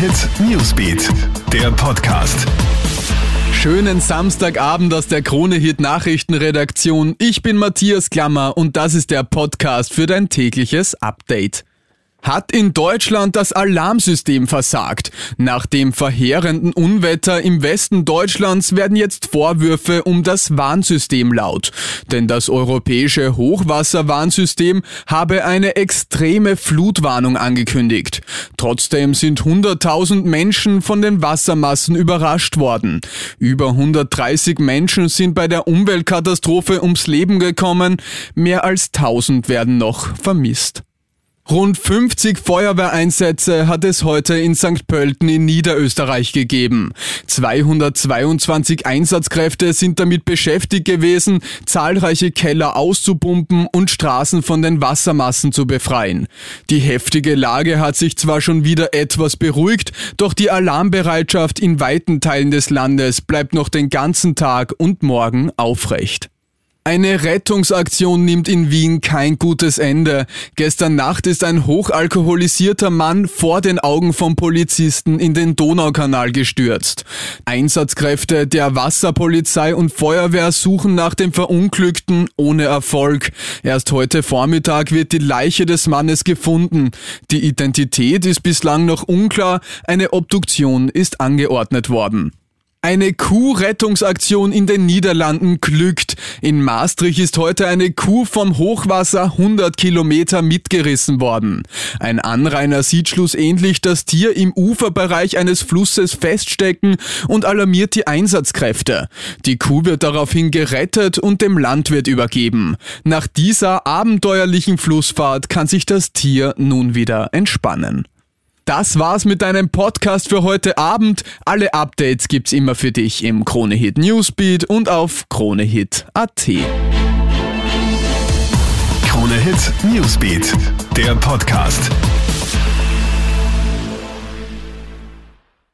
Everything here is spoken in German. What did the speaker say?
Hit Newsbeat, der Podcast. Schönen Samstagabend aus der Krone Hit Nachrichtenredaktion. Ich bin Matthias Klammer und das ist der Podcast für dein tägliches Update. Hat in Deutschland das Alarmsystem versagt? Nach dem verheerenden Unwetter im Westen Deutschlands werden jetzt Vorwürfe um das Warnsystem laut. Denn das europäische Hochwasserwarnsystem habe eine extreme Flutwarnung angekündigt. Trotzdem sind 100.000 Menschen von den Wassermassen überrascht worden. Über 130 Menschen sind bei der Umweltkatastrophe ums Leben gekommen, mehr als 1000 werden noch vermisst. Rund 50 Feuerwehreinsätze hat es heute in St. Pölten in Niederösterreich gegeben. 222 Einsatzkräfte sind damit beschäftigt gewesen, zahlreiche Keller auszupumpen und Straßen von den Wassermassen zu befreien. Die heftige Lage hat sich zwar schon wieder etwas beruhigt, doch die Alarmbereitschaft in weiten Teilen des Landes bleibt noch den ganzen Tag und morgen aufrecht. Eine Rettungsaktion nimmt in Wien kein gutes Ende. Gestern Nacht ist ein hochalkoholisierter Mann vor den Augen von Polizisten in den Donaukanal gestürzt. Einsatzkräfte der Wasserpolizei und Feuerwehr suchen nach dem Verunglückten ohne Erfolg. Erst heute Vormittag wird die Leiche des Mannes gefunden. Die Identität ist bislang noch unklar, eine Obduktion ist angeordnet worden. Eine Kuhrettungsaktion in den Niederlanden glückt. In Maastricht ist heute eine Kuh vom Hochwasser 100 Kilometer mitgerissen worden. Ein Anrainer sieht schlussendlich das Tier im Uferbereich eines Flusses feststecken und alarmiert die Einsatzkräfte. Die Kuh wird daraufhin gerettet und dem Landwirt übergeben. Nach dieser abenteuerlichen Flussfahrt kann sich das Tier nun wieder entspannen. Das war's mit deinem Podcast für heute Abend. Alle Updates gibt's immer für dich im Kronehit Newsbeat und auf kronehit.at. Kronehit Newsbeat, der Podcast.